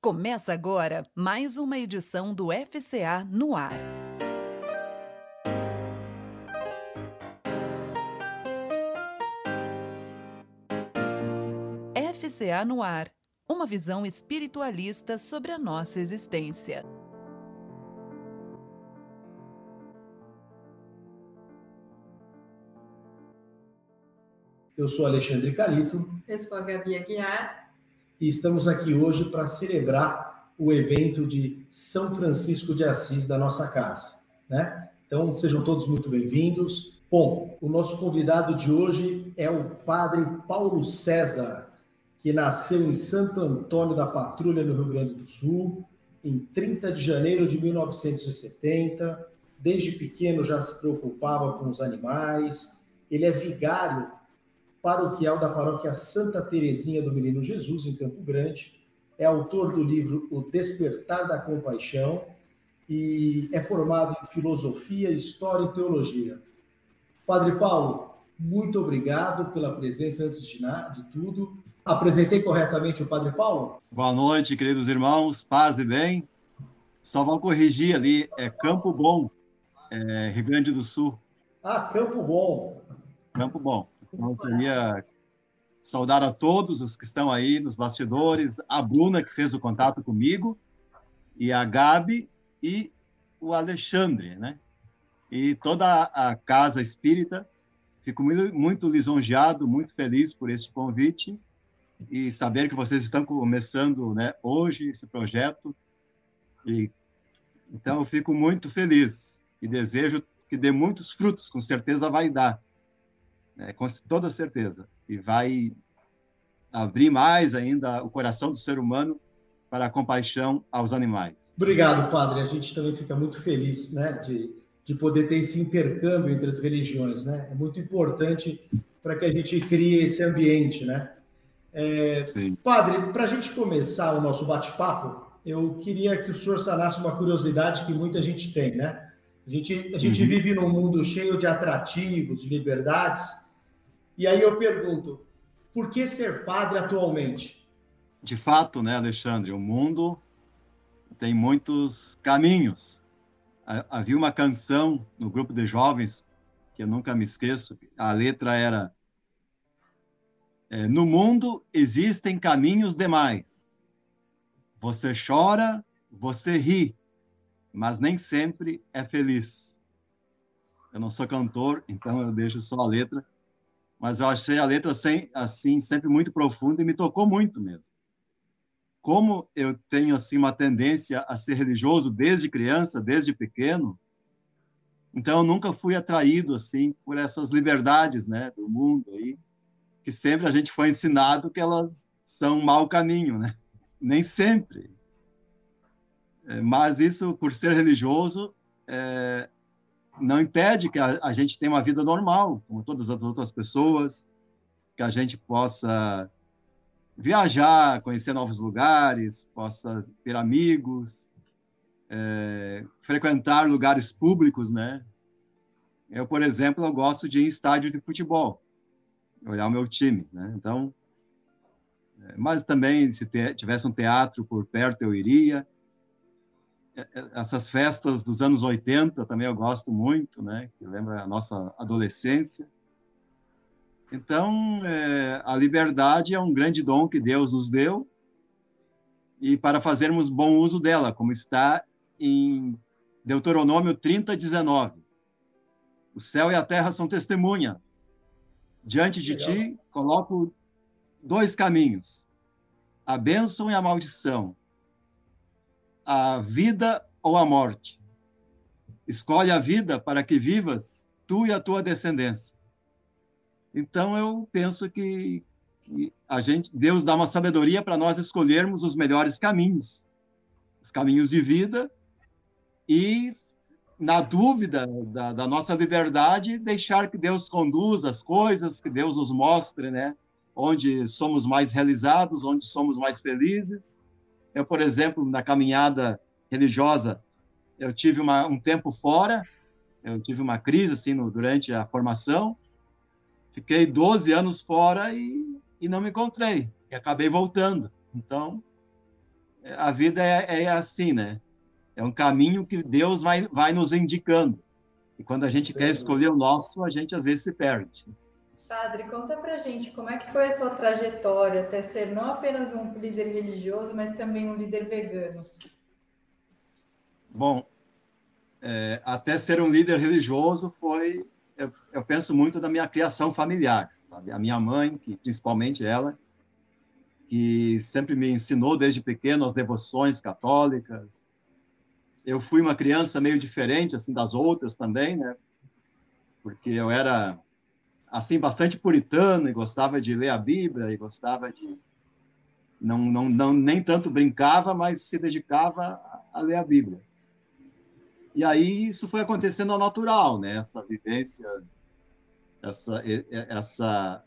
Começa agora mais uma edição do FCA no ar. FCA no ar. Uma visão espiritualista sobre a nossa existência. Eu sou Alexandre Calito. Eu sou a Gabi Aguiar e estamos aqui hoje para celebrar o evento de São Francisco de Assis da nossa casa, né? Então, sejam todos muito bem-vindos. Bom, o nosso convidado de hoje é o Padre Paulo César, que nasceu em Santo Antônio da Patrulha, no Rio Grande do Sul, em 30 de janeiro de 1970. Desde pequeno já se preocupava com os animais. Ele é vigário paroquial da paróquia Santa Terezinha do Menino Jesus, em Campo Grande. É autor do livro O Despertar da Compaixão e é formado em filosofia, história e teologia. Padre Paulo, muito obrigado pela presença antes de, de tudo. Apresentei corretamente o Padre Paulo? Boa noite, queridos irmãos, paz e bem. Só vou corrigir ali, é Campo Bom, é Rio Grande do Sul. Ah, Campo Bom. Campo Bom. Então, queria saudar a todos os que estão aí nos bastidores, a Bruna, que fez o contato comigo, e a Gabi e o Alexandre, né? E toda a casa espírita. Fico muito, muito lisonjeado, muito feliz por esse convite e saber que vocês estão começando né, hoje esse projeto. E, então, eu fico muito feliz e desejo que dê muitos frutos, com certeza vai dar né, com toda certeza. E vai abrir mais ainda o coração do ser humano para a compaixão aos animais. Obrigado, padre. A gente também fica muito feliz né, de, de poder ter esse intercâmbio entre as religiões. Né? É muito importante para que a gente crie esse ambiente. Né? É, padre, para a gente começar o nosso bate-papo, eu queria que o senhor sanasse uma curiosidade que muita gente tem. Né? A gente, a gente uhum. vive num mundo cheio de atrativos, de liberdades, e aí eu pergunto, por que ser padre atualmente? De fato, né, Alexandre, o mundo tem muitos caminhos. Havia uma canção no grupo de jovens que eu nunca me esqueço. A letra era: é, No mundo existem caminhos demais. Você chora, você ri, mas nem sempre é feliz. Eu não sou cantor, então eu deixo só a letra mas eu achei a letra assim, assim sempre muito profunda e me tocou muito mesmo. Como eu tenho assim uma tendência a ser religioso desde criança, desde pequeno, então eu nunca fui atraído assim por essas liberdades, né, do mundo aí, que sempre a gente foi ensinado que elas são um mau caminho, né? Nem sempre. É, mas isso, por ser religioso, é, não impede que a, a, gente tenha uma vida normal, como todas as outras pessoas, que a gente possa viajar, conhecer novos lugares, possa ter amigos, é, frequentar lugares públicos, né? Eu, por exemplo, eu gosto de ir em estádio de futebol, olhar o meu time, né? Então, é, mas também se tivesse um teatro por perto eu iria essas festas dos anos 80 também eu gosto muito, né? Que lembra a nossa adolescência. Então, é, a liberdade é um grande dom que Deus nos deu e para fazermos bom uso dela, como está em Deuteronômio 30, 19. O céu e a terra são testemunhas. Diante de Legal. ti, coloco dois caminhos: a bênção e a maldição a vida ou a morte. Escolhe a vida para que vivas tu e a tua descendência. Então eu penso que, que a gente, Deus dá uma sabedoria para nós escolhermos os melhores caminhos, os caminhos de vida e na dúvida da, da, nossa liberdade, deixar que Deus conduza as coisas, que Deus nos mostre, né? Onde somos mais realizados, onde somos mais felizes. Eu, por exemplo, na caminhada religiosa, eu tive uma, um tempo fora, eu tive uma crise assim no, durante a formação, fiquei 12 anos fora e, e não me encontrei, e acabei voltando. Então, a vida é, é assim, né? É um caminho que Deus vai, vai nos indicando. E quando a gente quer escolher o nosso, a gente às vezes se perde. Padre, conta pra gente como é que foi a sua trajetória até ser não apenas um líder religioso, mas também um líder vegano. Bom, é, até ser um líder religioso foi, eu, eu, penso muito da minha criação familiar, sabe? A minha mãe, que principalmente ela, que sempre me ensinou desde pequeno as devoções católicas. Eu fui uma criança meio diferente assim das outras também, né? Porque eu era assim bastante puritano e gostava de ler a Bíblia e gostava de não, não, não nem tanto brincava, mas se dedicava a ler a Bíblia. E aí isso foi acontecendo ao natural, né? Essa vivência, essa essa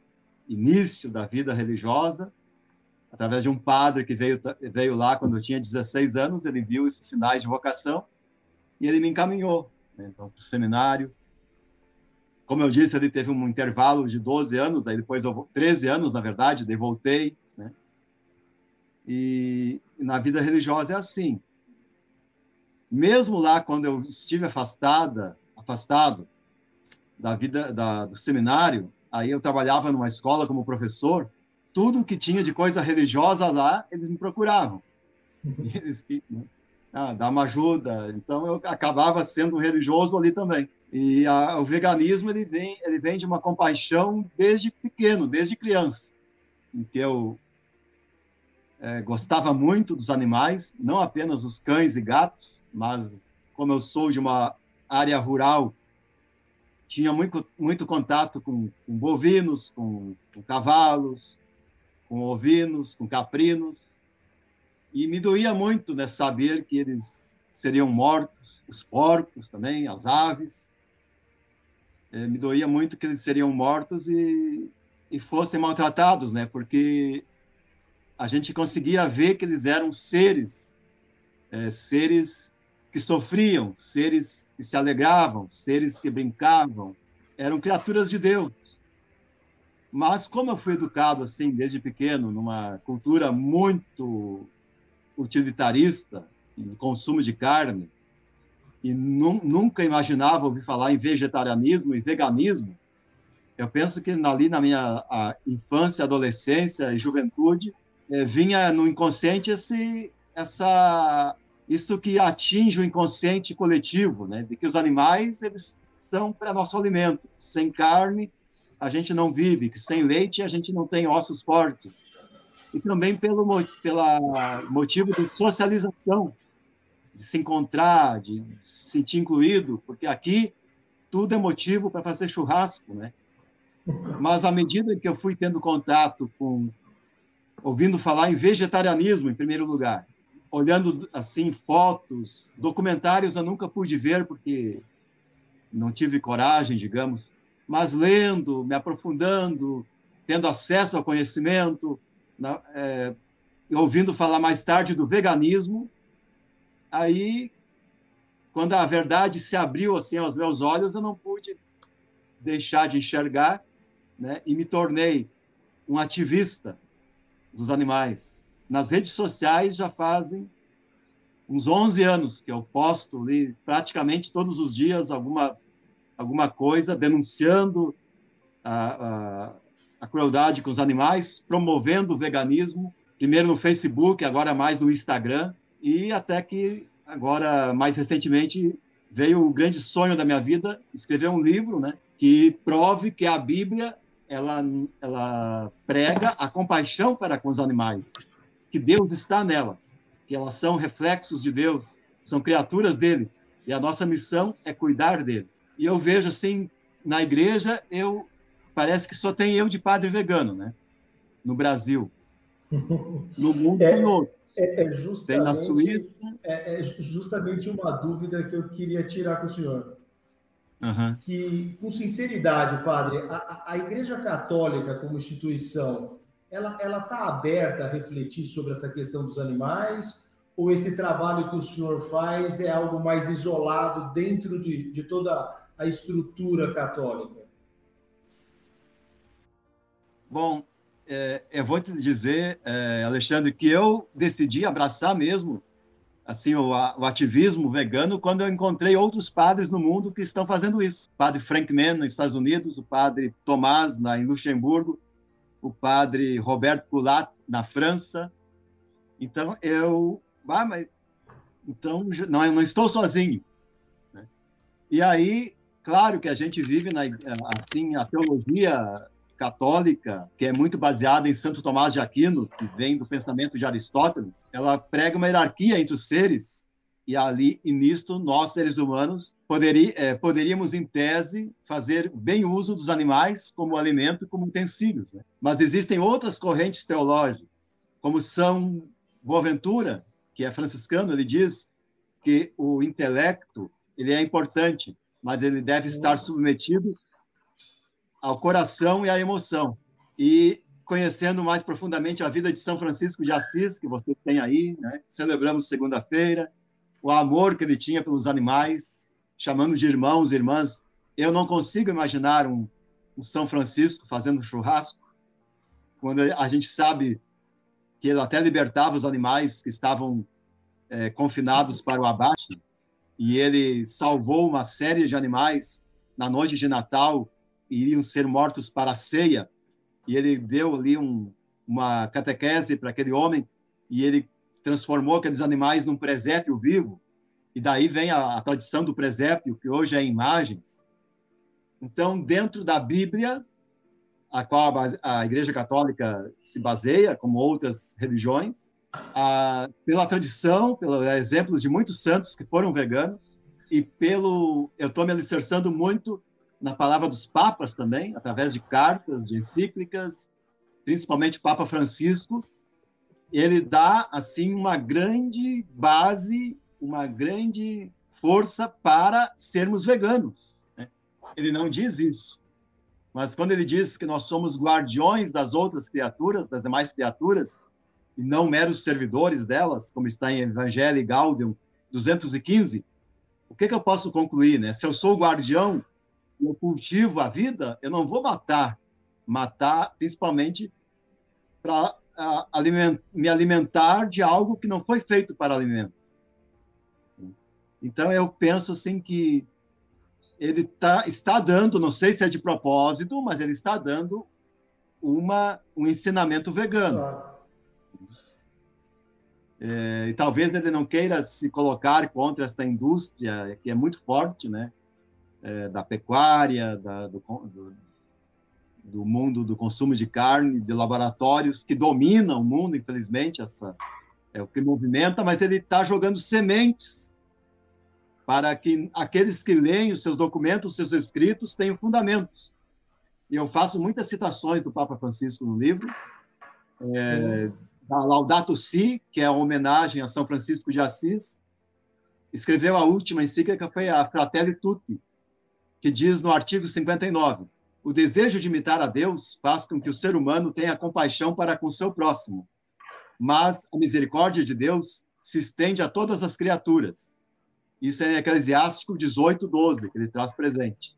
início da vida religiosa através de um padre que veio veio lá quando eu tinha 16 anos, ele viu esses sinais de vocação e ele me encaminhou, né? então para o seminário como eu disse, ele teve um intervalo de 12 anos, daí depois eu 13 anos, na verdade, daí voltei, né? E na vida religiosa é assim. Mesmo lá quando eu estive afastada, afastado da vida da, do seminário, aí eu trabalhava numa escola como professor, tudo que tinha de coisa religiosa lá, eles me procuravam. E eles né? ah, dá uma ajuda. Então eu acabava sendo religioso ali também. E a, o veganismo ele vem, ele vem de uma compaixão desde pequeno, desde criança, em que eu é, gostava muito dos animais, não apenas os cães e gatos, mas como eu sou de uma área rural, tinha muito, muito contato com, com bovinos, com, com cavalos, com ovinos, com caprinos, e me doía muito né, saber que eles seriam mortos, os porcos também, as aves, me doía muito que eles seriam mortos e, e fossem maltratados, né? Porque a gente conseguia ver que eles eram seres, é, seres que sofriam, seres que se alegravam, seres que brincavam, eram criaturas de Deus. Mas como eu fui educado assim desde pequeno numa cultura muito utilitarista, de consumo de carne, e nunca imaginava ouvir falar em vegetarianismo e veganismo, eu penso que ali na minha infância, adolescência e juventude, é, vinha no inconsciente esse, essa, isso que atinge o inconsciente coletivo, né? de que os animais eles são para nosso alimento. Sem carne, a gente não vive, que sem leite, a gente não tem ossos fortes. E também pelo pela motivo de socialização, de se encontrar, de se sentir incluído, porque aqui tudo é motivo para fazer churrasco, né? Mas à medida que eu fui tendo contato com, ouvindo falar em vegetarianismo, em primeiro lugar, olhando assim fotos, documentários eu nunca pude ver porque não tive coragem, digamos, mas lendo, me aprofundando, tendo acesso ao conhecimento, na, é, ouvindo falar mais tarde do veganismo, aí, quando a verdade se abriu assim aos meus olhos, eu não pude deixar de enxergar, né? E me tornei um ativista dos animais. Nas redes sociais já fazem uns 11 anos que eu posto ali praticamente todos os dias alguma alguma coisa denunciando a, a, a crueldade com os animais, promovendo o veganismo, primeiro no Facebook, agora mais no Instagram, e até que agora mais recentemente veio o grande sonho da minha vida, escrever um livro, né, que prove que a Bíblia ela ela prega a compaixão para com os animais, que Deus está nelas, que elas são reflexos de Deus, são criaturas dele, e a nossa missão é cuidar deles. E eu vejo assim, na igreja, eu parece que só tem eu de padre vegano, né? No Brasil. No mundo é, outros. É, é justamente, tem na Suíça. É, é, justamente uma dúvida que eu queria tirar com o senhor. Uhum. Que, com sinceridade, padre, a, a Igreja Católica como instituição, ela está aberta a refletir sobre essa questão dos animais? Ou esse trabalho que o senhor faz é algo mais isolado dentro de, de toda a estrutura católica? Bom, é, eu vou te dizer, é, Alexandre, que eu decidi abraçar mesmo assim o, o, ativismo vegano quando eu encontrei outros padres no mundo que estão fazendo isso. O padre Frank Mann nos Estados Unidos, o padre Tomás na em Luxemburgo, o padre Roberto Coulat na França. Então eu, ah, mas então não, eu não estou sozinho. Né? E aí, claro que a gente vive na assim a teologia católica, que é muito baseada em Santo Tomás de Aquino, que vem do pensamento de Aristóteles, ela prega uma hierarquia entre os seres e ali e nisto nós seres humanos poderia, é, poderíamos em tese fazer bem uso dos animais como alimento como utensílios né? mas existem outras correntes teológicas como São Boaventura que é franciscano ele diz que o intelecto ele é importante mas ele deve estar submetido ao coração e à emoção. E conhecendo mais profundamente a vida de São Francisco de Assis, que você tem aí, né? celebramos segunda-feira, o amor que ele tinha pelos animais, chamando de irmãos e irmãs. Eu não consigo imaginar um, um São Francisco fazendo churrasco, quando a gente sabe que ele até libertava os animais que estavam é, confinados para o abate, e ele salvou uma série de animais na noite de Natal iriam ser mortos para a ceia, e ele deu ali um, uma catequese para aquele homem, e ele transformou aqueles animais num presépio vivo, e daí vem a, a tradição do presépio, que hoje é imagens. Então, dentro da Bíblia, a qual a, Igreja Católica se baseia, como outras religiões, a, pela tradição, pelos exemplos de muitos santos que foram veganos, e pelo. Eu estou me alicerçando muito na palavra dos papas também, através de cartas, de encíclicas, principalmente o Papa Francisco, ele dá assim uma grande base, uma grande força para sermos veganos. Né? Ele não diz isso, mas quando ele diz que nós somos guardiões das outras criaturas, das demais criaturas, e não meros servidores delas, como está em Evangelho Gaudium 215, o que, que eu posso concluir? Né? Se eu sou guardião eu cultivo a vida, eu não vou matar. Matar, principalmente, para aliment, me alimentar de algo que não foi feito para alimento. Então, eu penso assim que ele tá, está dando, não sei se é de propósito, mas ele está dando uma, um ensinamento vegano. É, e talvez ele não queira se colocar contra esta indústria que é muito forte, né? É, da pecuária, da, do, do, do, mundo do consumo de carne, de laboratórios que dominam o mundo, infelizmente, essa é o que movimenta, mas ele está jogando sementes para que aqueles que leem os seus documentos, os seus escritos, tenham fundamentos. E eu faço muitas citações do Papa Francisco no livro, é, da Laudato Si, que é a homenagem a São Francisco de Assis, escreveu a última encíclica, foi a Fratelli Tutti, que diz no artigo 59: o desejo de imitar a Deus faz com que o ser humano tenha compaixão para com seu próximo, mas a misericórdia de Deus se estende a todas as criaturas. Isso é em Eclesiástico 18, 12, que ele traz presente.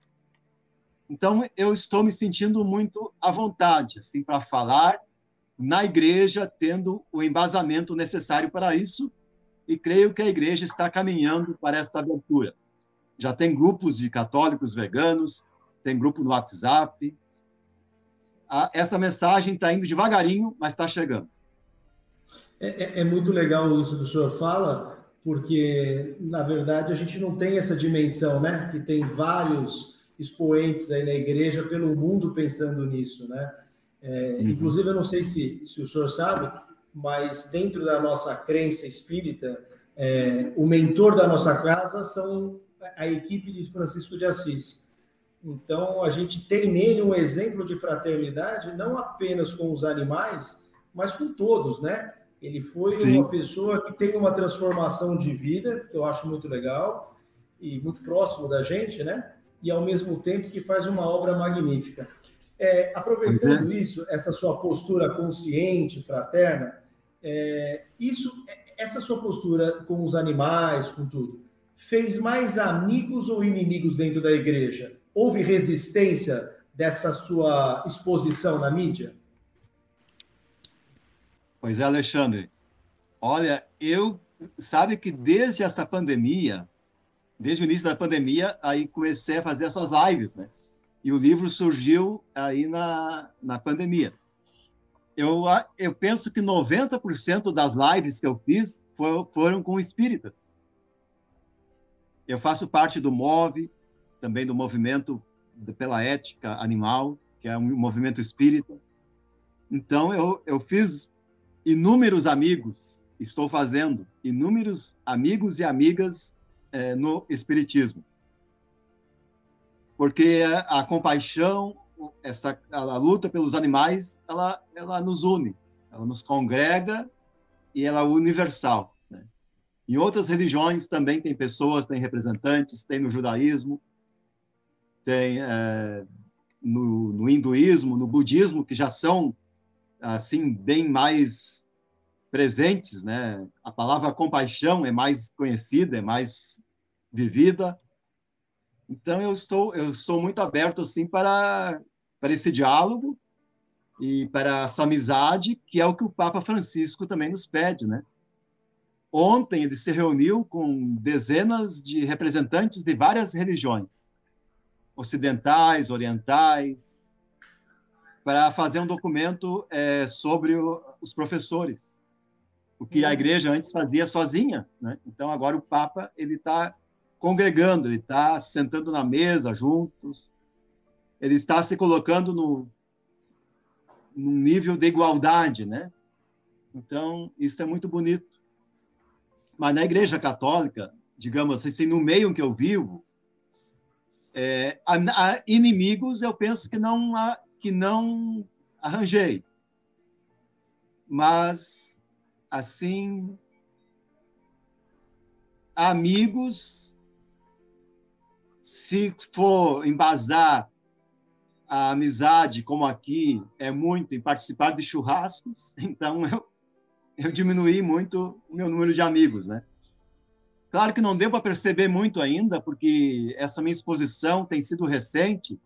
Então, eu estou me sentindo muito à vontade, assim, para falar na igreja, tendo o embasamento necessário para isso, e creio que a igreja está caminhando para esta abertura já tem grupos de católicos veganos, tem grupo no WhatsApp. essa mensagem está indo devagarinho, mas está chegando. É, é, é, muito legal isso que o senhor fala, porque, na verdade, a gente não tem essa dimensão, né? Que tem vários expoentes aí na igreja pelo mundo pensando nisso, né? É, uhum. Inclusive, eu não sei se, se o senhor sabe, mas dentro da nossa crença espírita, é, o mentor da nossa casa são a equipe de Francisco de Assis. Então, a gente tem nele um exemplo de fraternidade, não apenas com os animais, mas com todos, né? Ele foi Sim. uma pessoa que tem uma transformação de vida, que eu acho muito legal, e muito próximo da gente, né? E ao mesmo tempo que faz uma obra magnífica. É, aproveitando uhum. isso, essa sua postura consciente, fraterna, é, isso, essa sua postura com os animais, com tudo, fez mais amigos ou inimigos dentro da igreja? Houve resistência dessa sua exposição na mídia? Pois é, Alexandre. Olha, eu sabe que desde essa pandemia, desde o início da pandemia, aí comecei a fazer essas lives, né? E o livro surgiu aí na, na pandemia. Eu, eu penso que 90% das lives que eu fiz foram, foram com espíritas. Eu faço parte do MOVE, também do movimento pela ética animal, que é um movimento espírita. Então, eu, eu fiz inúmeros amigos, estou fazendo inúmeros amigos e amigas é, no espiritismo porque a compaixão, essa a luta pelos animais, ela ela nos une, ela nos congrega e ela é universal. Em outras religiões também tem pessoas, tem representantes, tem no judaísmo, tem é, no, no hinduísmo, no budismo, que já são assim bem mais presentes, né? A palavra compaixão é mais conhecida, é mais vivida. Então eu estou eu sou muito aberto assim para para esse diálogo e para essa amizade, que é o que o Papa Francisco também nos pede, né? Ontem ele se reuniu com dezenas de representantes de várias religiões, ocidentais, orientais, para fazer um documento é, sobre o, os professores, o que a uhum. igreja antes fazia sozinha, né? Então agora o Papa ele está congregando, ele está sentando na mesa juntos, ele está se colocando no num nível de igualdade, né? Então, isso é muito bonito. Mas na Igreja Católica, digamos assim, no meio em que eu vivo, é, a, a inimigos eu penso que não que não arranjei, mas assim amigos se for embasar a amizade, como aqui, é muito em participar de churrascos, então eu, eu diminuí muito o meu número de amigos, né? Claro que não deu para perceber muito ainda, porque essa minha exposição tem sido recente,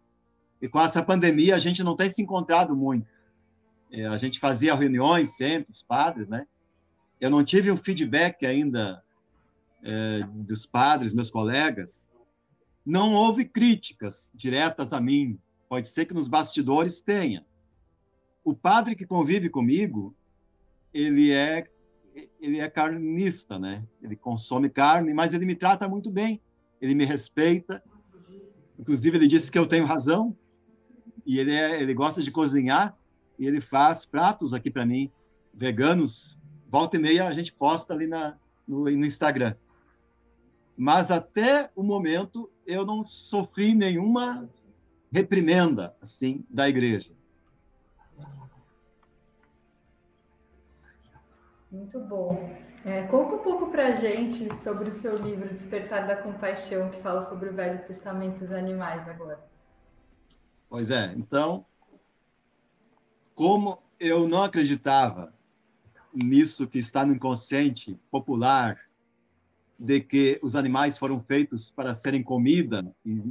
e com essa pandemia a gente não tem se encontrado muito. É, a gente fazia reuniões sempre, os padres, né? Eu não tive um feedback ainda é, dos padres, meus colegas, não houve críticas diretas a mim. Pode ser que nos bastidores tenha. O padre que convive comigo, ele é ele é carnista, né? Ele consome carne, mas ele me trata muito bem. Ele me respeita. Inclusive ele disse que eu tenho razão. E ele é, ele gosta de cozinhar e ele faz pratos aqui para mim veganos. Volta e meia a gente posta ali na, no, no Instagram. Mas até o momento eu não sofri nenhuma reprimenda assim da igreja. Muito bom. É, conta um pouco para a gente sobre o seu livro Despertar da Compaixão, que fala sobre o Velho Testamento dos animais agora. Pois é, então, como eu não acreditava nisso que está no inconsciente popular de que os animais foram feitos para serem comida e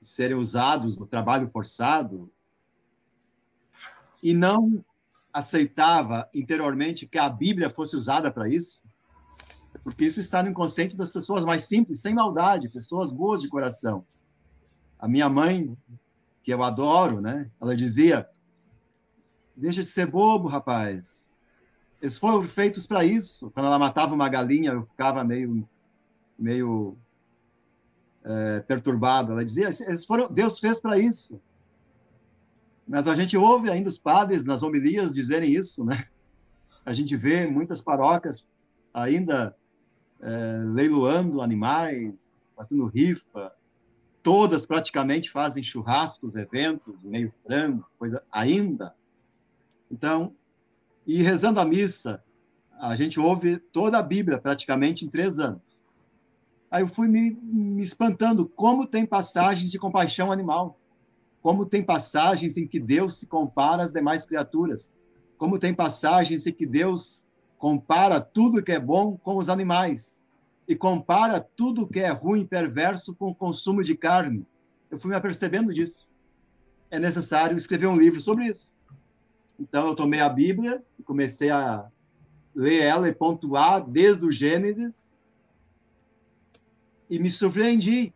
serem usados no trabalho forçado, e não aceitava interiormente que a Bíblia fosse usada para isso, porque isso está no inconsciente das pessoas mais simples, sem maldade, pessoas boas de coração. A minha mãe, que eu adoro, né? Ela dizia: "Deixa de ser bobo, rapaz. Eles foram feitos para isso. Quando ela matava uma galinha, eu ficava meio, meio é, perturbado. Ela dizia: eles foram, Deus fez para isso. Mas a gente ouve ainda os padres nas homilias dizerem isso, né? A gente vê muitas paróquias ainda é, leiloando animais, fazendo rifa. Todas praticamente fazem churrascos, eventos, meio frango, coisa ainda. Então, e rezando a missa, a gente ouve toda a Bíblia praticamente em três anos. Aí eu fui me, me espantando como tem passagens de compaixão animal, como tem passagens em que Deus se compara às demais criaturas, como tem passagens em que Deus compara tudo que é bom com os animais e compara tudo que é ruim e perverso com o consumo de carne. Eu fui me apercebendo disso. É necessário escrever um livro sobre isso Então, eu tomei a Bíblia e comecei a ler ela e pontuar desde o Gênesis e me surpreendi.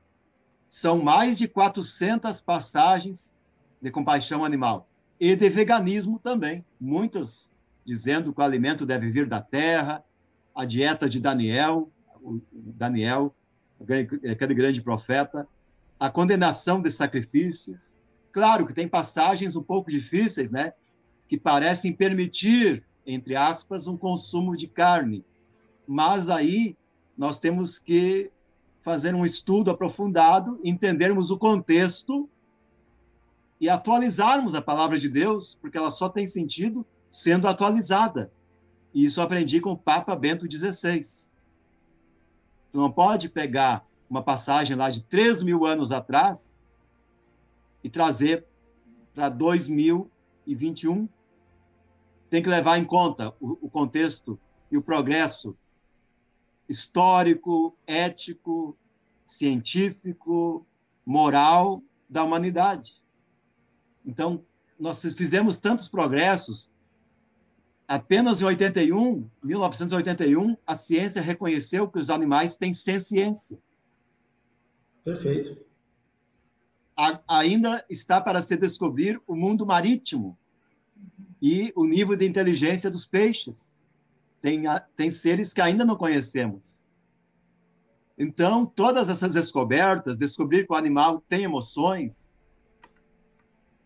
São mais de 400 passagens de compaixão animal e de veganismo também. Muitas dizendo que o alimento deve vir da terra, a dieta de Daniel, Daniel, aquele grande profeta, a condenação de sacrifícios. Claro que tem passagens um pouco difíceis, né? Que parecem permitir, entre aspas, um consumo de carne. Mas aí nós temos que fazer um estudo aprofundado, entendermos o contexto e atualizarmos a palavra de Deus, porque ela só tem sentido sendo atualizada. E isso aprendi com o Papa Bento XVI. Tu não pode pegar uma passagem lá de 3 mil anos atrás e trazer para 2021. Tem que levar em conta o, o contexto e o progresso histórico, ético, científico, moral da humanidade. Então, nós fizemos tantos progressos. Apenas em 81, 1981, a ciência reconheceu que os animais têm ciência. Perfeito. A, ainda está para se descobrir o mundo marítimo e o nível de inteligência dos peixes. Tem, tem seres que ainda não conhecemos. Então, todas essas descobertas, descobrir que o animal tem emoções,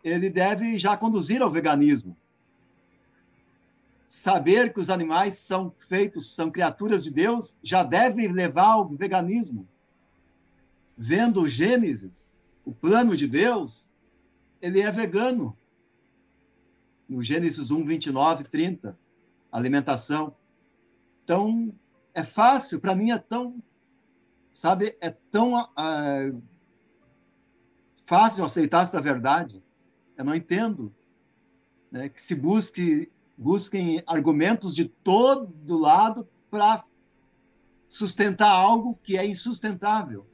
ele deve já conduzir ao veganismo. Saber que os animais são feitos, são criaturas de Deus, já deve levar ao veganismo. Vendo o Gênesis, o plano de Deus, ele é vegano. No Gênesis 1, 29, 30, alimentação. Então, é fácil, para mim é tão, sabe, é tão uh, fácil aceitar esta verdade. Eu não entendo né, que se busque busquem argumentos de todo lado para sustentar algo que é insustentável.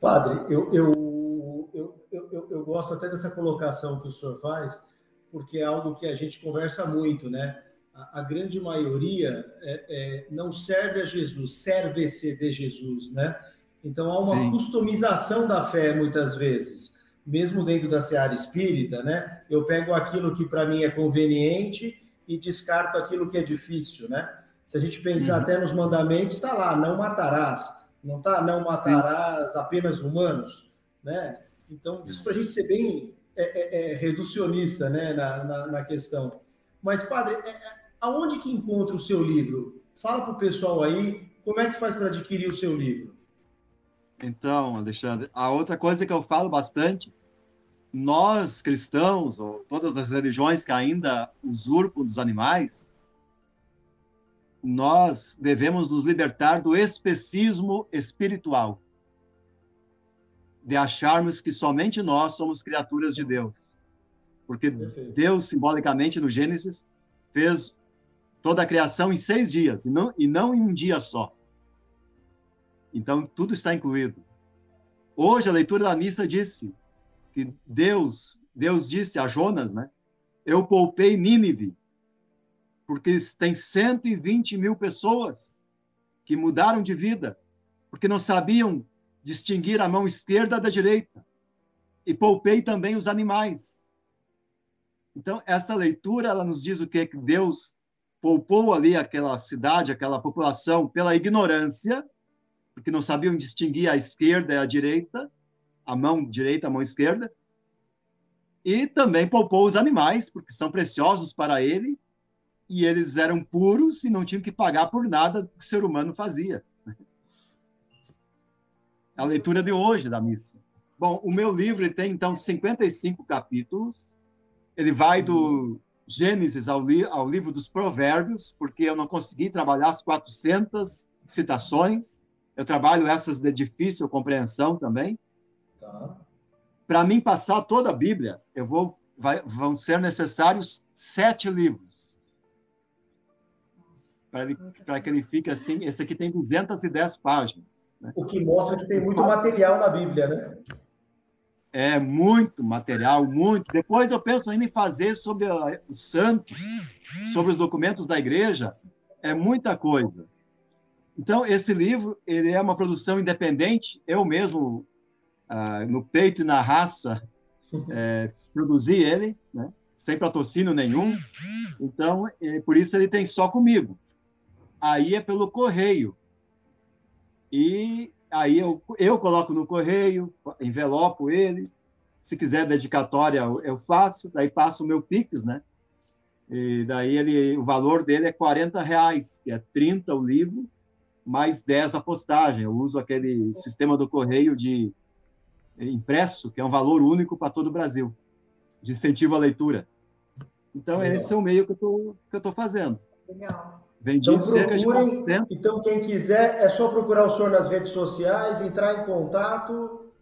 Padre, eu, eu, eu, eu, eu gosto até dessa colocação que o senhor faz, porque é algo que a gente conversa muito, né? A, a grande maioria é, é, não serve a Jesus, serve-se de Jesus, né? Então há uma Sim. customização da fé muitas vezes mesmo dentro da seara espírita, né? Eu pego aquilo que para mim é conveniente e descarto aquilo que é difícil, né? Se a gente pensar uhum. até nos mandamentos, está lá, não matarás. Não está, não matarás Sim. apenas humanos, né? Então, isso para a gente ser bem é, é, é, reducionista, né, na, na, na, questão. Mas, padre, é, é, aonde que encontra o seu livro? Fala para o pessoal aí, como é que faz para adquirir o seu livro? Então, Alexandre, a outra coisa que eu falo bastante, nós cristãos, ou todas as religiões que ainda usurpam dos animais, nós devemos nos libertar do especismo espiritual, de acharmos que somente nós somos criaturas de Deus. Porque Deus, simbolicamente, no Gênesis, fez toda a criação em seis dias, e não, e não em um dia só. Então, tudo está incluído. Hoje, a leitura da missa disse que Deus, Deus disse a Jonas, né? Eu poupei Nínive, porque tem 120 mil pessoas que mudaram de vida, porque não sabiam distinguir a mão esquerda da direita. E poupei também os animais. Então, esta leitura, ela nos diz o que? Que Deus poupou ali aquela cidade, aquela população, pela ignorância, porque não sabiam distinguir a esquerda e a direita, a mão direita, a mão esquerda. E também poupou os animais, porque são preciosos para ele, e eles eram puros e não tinham que pagar por nada que o ser humano fazia. A leitura de hoje da missa. Bom, o meu livro tem, então, 55 capítulos. Ele vai do Gênesis ao, li ao livro dos Provérbios, porque eu não consegui trabalhar as 400 citações. Eu trabalho essas de difícil compreensão também. Tá. Para mim passar toda a Bíblia, eu vou, vai, vão ser necessários sete livros. Para que ele fique assim. Esse aqui tem 210 páginas. Né? O que mostra que tem muito material na Bíblia, né? É muito material, muito. Depois eu penso ainda em fazer sobre os santos, sobre os documentos da igreja. É muita coisa. Então, esse livro ele é uma produção independente. Eu mesmo, ah, no peito e na raça, é, produzi ele, né? sem patrocínio nenhum. Então, é, por isso ele tem só comigo. Aí é pelo correio. E aí eu, eu coloco no correio, envelopo ele. Se quiser dedicatória, eu faço. Daí passo o meu Pix, né? E daí ele, o valor dele é 40 reais, que é 30 o livro, mais 10 a postagem. Eu uso aquele sistema do correio de impresso, que é um valor único para todo o Brasil, de incentivo à leitura. Então, Legal. esse é o meio que eu estou fazendo. Legal. Vendi então, cerca de 400. Então, quem quiser, é só procurar o senhor nas redes sociais, entrar em contato.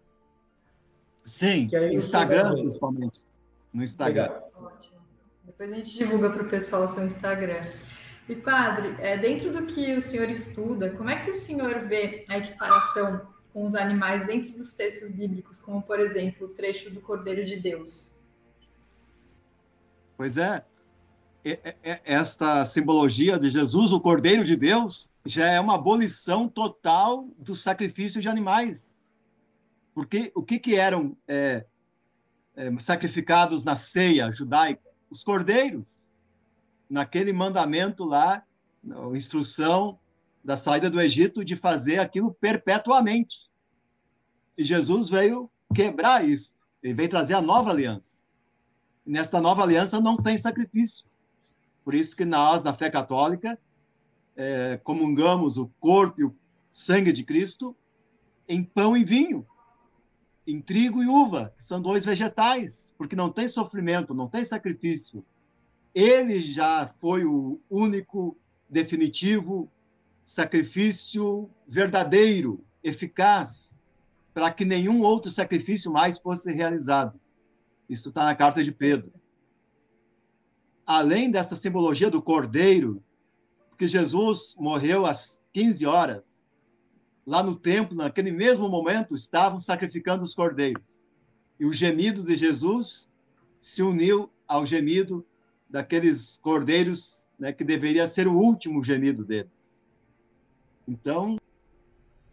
Sim, Instagram, principalmente. No Instagram. Legal. Ótimo. Depois a gente divulga para o pessoal o seu Instagram. E, padre, é, dentro do que o senhor estuda, como é que o senhor vê a equiparação com os animais dentro dos textos bíblicos, como, por exemplo, o trecho do Cordeiro de Deus? Pois é, esta simbologia de Jesus, o Cordeiro de Deus, já é uma abolição total do sacrifício de animais. Porque o que, que eram é, é, sacrificados na ceia judaica? Os cordeiros. Naquele mandamento lá, instrução da saída do Egito, de fazer aquilo perpetuamente. E Jesus veio quebrar isso. Ele veio trazer a nova aliança. E nesta nova aliança não tem sacrifício por isso que nós, na fé católica, é, comungamos o corpo e o sangue de Cristo em pão e vinho, em trigo e uva, que são dois vegetais, porque não tem sofrimento, não tem sacrifício. Ele já foi o único, definitivo sacrifício verdadeiro, eficaz, para que nenhum outro sacrifício mais fosse realizado. Isso está na carta de Pedro além dessa simbologia do cordeiro, porque Jesus morreu às 15 horas, lá no templo, naquele mesmo momento, estavam sacrificando os cordeiros. E o gemido de Jesus se uniu ao gemido daqueles cordeiros, né, que deveria ser o último gemido deles. Então,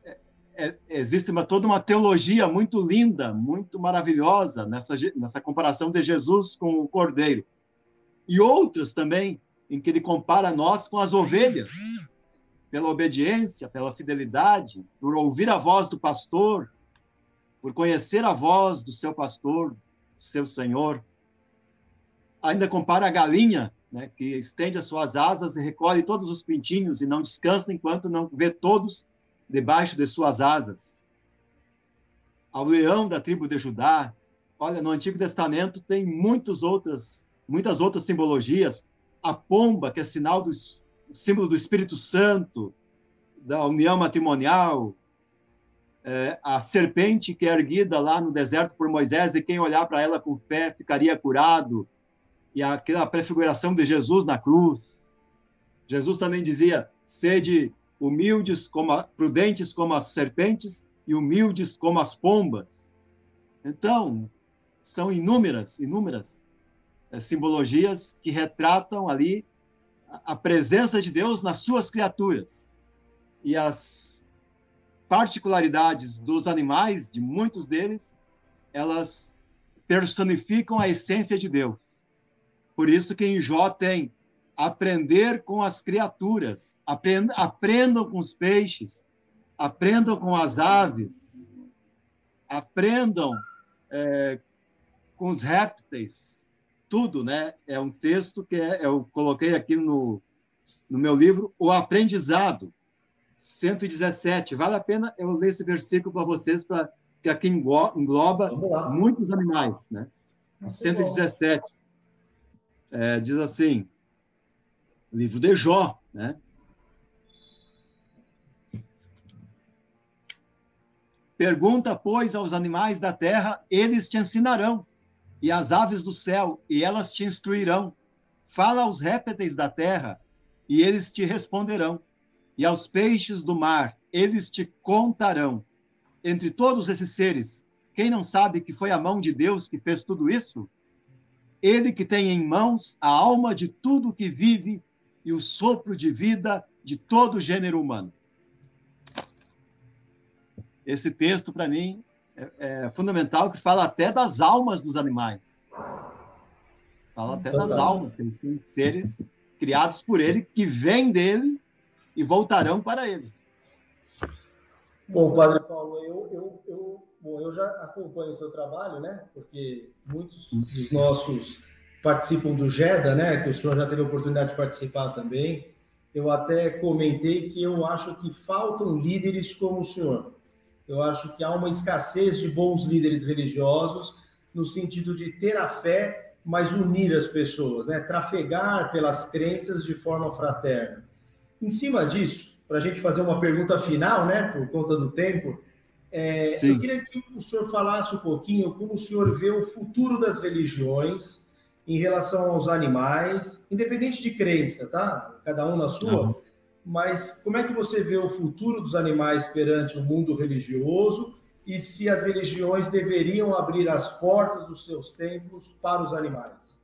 é, é, existe uma, toda uma teologia muito linda, muito maravilhosa nessa, nessa comparação de Jesus com o cordeiro e outras também, em que ele compara nós com as ovelhas, pela obediência, pela fidelidade, por ouvir a voz do pastor, por conhecer a voz do seu pastor, seu senhor. Ainda compara a galinha, né, que estende as suas asas e recolhe todos os pintinhos e não descansa enquanto não vê todos debaixo de suas asas. Ao leão da tribo de Judá, olha, no Antigo Testamento tem muitas outras muitas outras simbologias. A pomba, que é sinal do símbolo do Espírito Santo, da união matrimonial, é, a serpente que é erguida lá no deserto por Moisés e quem olhar para ela com fé ficaria curado, e aquela prefiguração de Jesus na cruz. Jesus também dizia: sede humildes como a, prudentes como as serpentes e humildes como as pombas. Então, são inúmeras, inúmeras simbologias que retratam ali a presença de Deus nas suas criaturas. E as particularidades dos animais, de muitos deles, elas personificam a essência de Deus. Por isso que em Jó tem aprender com as criaturas, aprendam com os peixes, aprendam com as aves, aprendam é, com os répteis, tudo, né? É um texto que é, eu coloquei aqui no, no meu livro, O Aprendizado, 117. Vale a pena eu ler esse versículo para vocês, para que aqui engloba muitos animais, né? Muito 117. É, diz assim, livro de Jó, né? Pergunta, pois, aos animais da terra, eles te ensinarão e as aves do céu, e elas te instruirão. Fala aos répteis da terra, e eles te responderão. E aos peixes do mar, eles te contarão. Entre todos esses seres, quem não sabe que foi a mão de Deus que fez tudo isso? Ele que tem em mãos a alma de tudo que vive e o sopro de vida de todo o gênero humano. Esse texto, para mim, é, é, fundamental, que fala até das almas dos animais. Fala até das almas, que eles são seres criados por ele, que vêm dele e voltarão para ele. Bom, Padre Paulo, eu, eu, eu, bom, eu já acompanho o seu trabalho, né? Porque muitos dos nossos participam do GEDA, né? Que o senhor já teve a oportunidade de participar também. Eu até comentei que eu acho que faltam líderes como o senhor. Eu acho que há uma escassez de bons líderes religiosos no sentido de ter a fé, mas unir as pessoas, né? Trafegar pelas crenças de forma fraterna. Em cima disso, para a gente fazer uma pergunta final, né, por conta do tempo, é, eu queria que o senhor falasse um pouquinho como o senhor vê o futuro das religiões em relação aos animais, independente de crença, tá? Cada um na sua. Uhum. Mas como é que você vê o futuro dos animais perante o mundo religioso e se as religiões deveriam abrir as portas dos seus templos para os animais?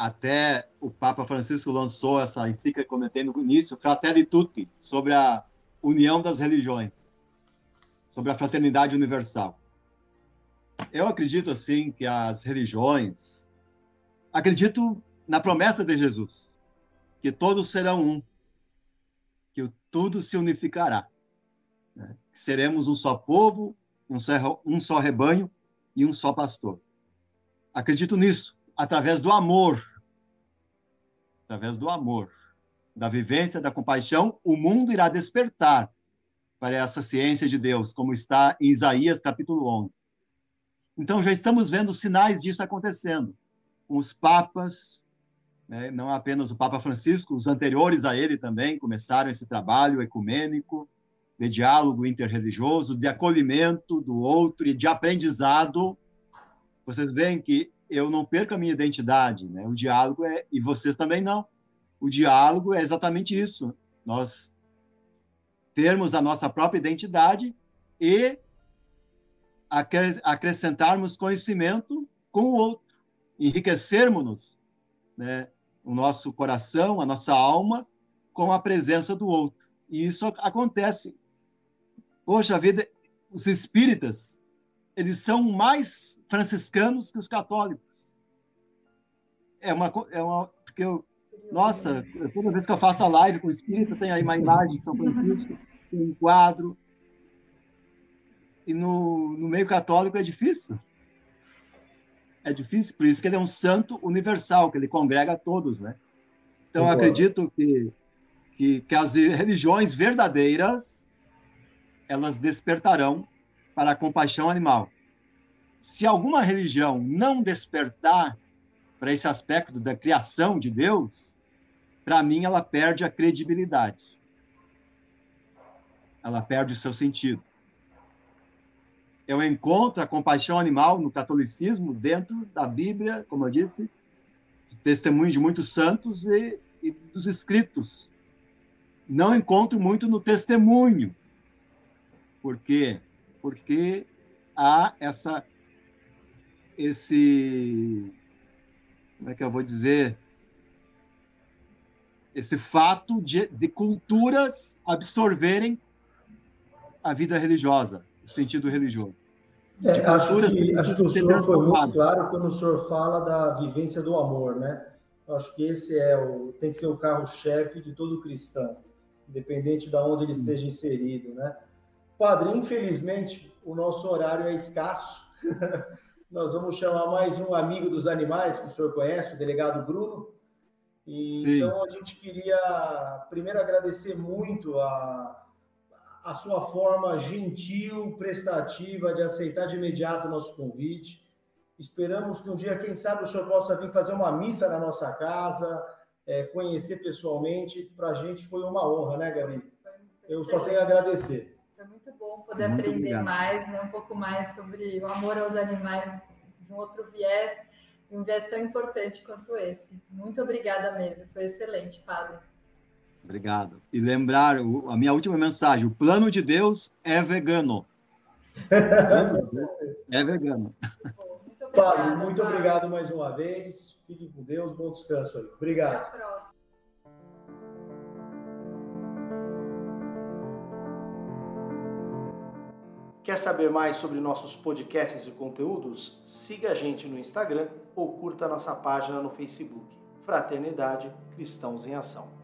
até o Papa Francisco lançou essa encíclica que comentei no início, Fratelli Tutti, sobre a união das religiões, sobre a fraternidade universal. Eu acredito assim que as religiões, acredito na promessa de Jesus, que todos serão um, que tudo se unificará, né? que seremos um só povo, um só, um só rebanho e um só pastor. Acredito nisso, através do amor através do amor, da vivência, da compaixão, o mundo irá despertar para essa ciência de Deus, como está em Isaías capítulo 11. Então já estamos vendo sinais disso acontecendo, com os papas, né, não apenas o Papa Francisco, os anteriores a ele também começaram esse trabalho ecumênico, de diálogo interreligioso, de acolhimento do outro e de aprendizado. Vocês veem que eu não perco a minha identidade, né? O diálogo é e vocês também não. O diálogo é exatamente isso. Nós termos a nossa própria identidade e acrescentarmos conhecimento com o outro, enriquecermos-nos, né? O nosso coração, a nossa alma com a presença do outro. E isso acontece. Poxa vida, os espíritas eles são mais franciscanos que os católicos. É uma, é uma porque eu, nossa, toda vez que eu faço a live com o Espírito, tem aí uma imagem de São Francisco, tem um quadro. E no, no meio católico é difícil. É difícil, por isso que ele é um santo universal, que ele congrega a todos, né? Então, eu acredito que, que, que as religiões verdadeiras, elas despertarão para a compaixão animal. Se alguma religião não despertar para esse aspecto da criação de Deus, para mim ela perde a credibilidade. Ela perde o seu sentido. Eu encontro a compaixão animal no catolicismo dentro da Bíblia, como eu disse, testemunho de muitos santos e, e dos escritos. Não encontro muito no testemunho. Por quê? porque há essa esse como é que eu vou dizer esse fato de, de culturas absorverem a vida religiosa, o sentido religioso. É, acho que, acho que o senhor foi muito claro quando o senhor fala da vivência do amor, né? Acho que esse é o tem que ser o carro-chefe de todo cristão, independente de onde ele esteja inserido, né? Padre, infelizmente, o nosso horário é escasso. Nós vamos chamar mais um amigo dos animais que o senhor conhece, o delegado Bruno. E, então, a gente queria primeiro agradecer muito a, a sua forma gentil, prestativa de aceitar de imediato o nosso convite. Esperamos que um dia, quem sabe, o senhor possa vir fazer uma missa na nossa casa, é, conhecer pessoalmente. Para a gente foi uma honra, né, Gabi? Eu só tenho a agradecer. Foi muito bom poder muito aprender obrigado. mais, né, um pouco mais sobre o amor aos animais de um outro viés, um viés tão importante quanto esse. Muito obrigada mesmo, foi excelente, Padre. Obrigado. E lembrar a minha última mensagem: o plano de Deus é vegano. é vegano. Pablo, muito obrigado mais uma vez. Fique com Deus, bom descanso aí. Até a Obrigado. próxima. Quer saber mais sobre nossos podcasts e conteúdos? Siga a gente no Instagram ou curta nossa página no Facebook. Fraternidade Cristãos em Ação.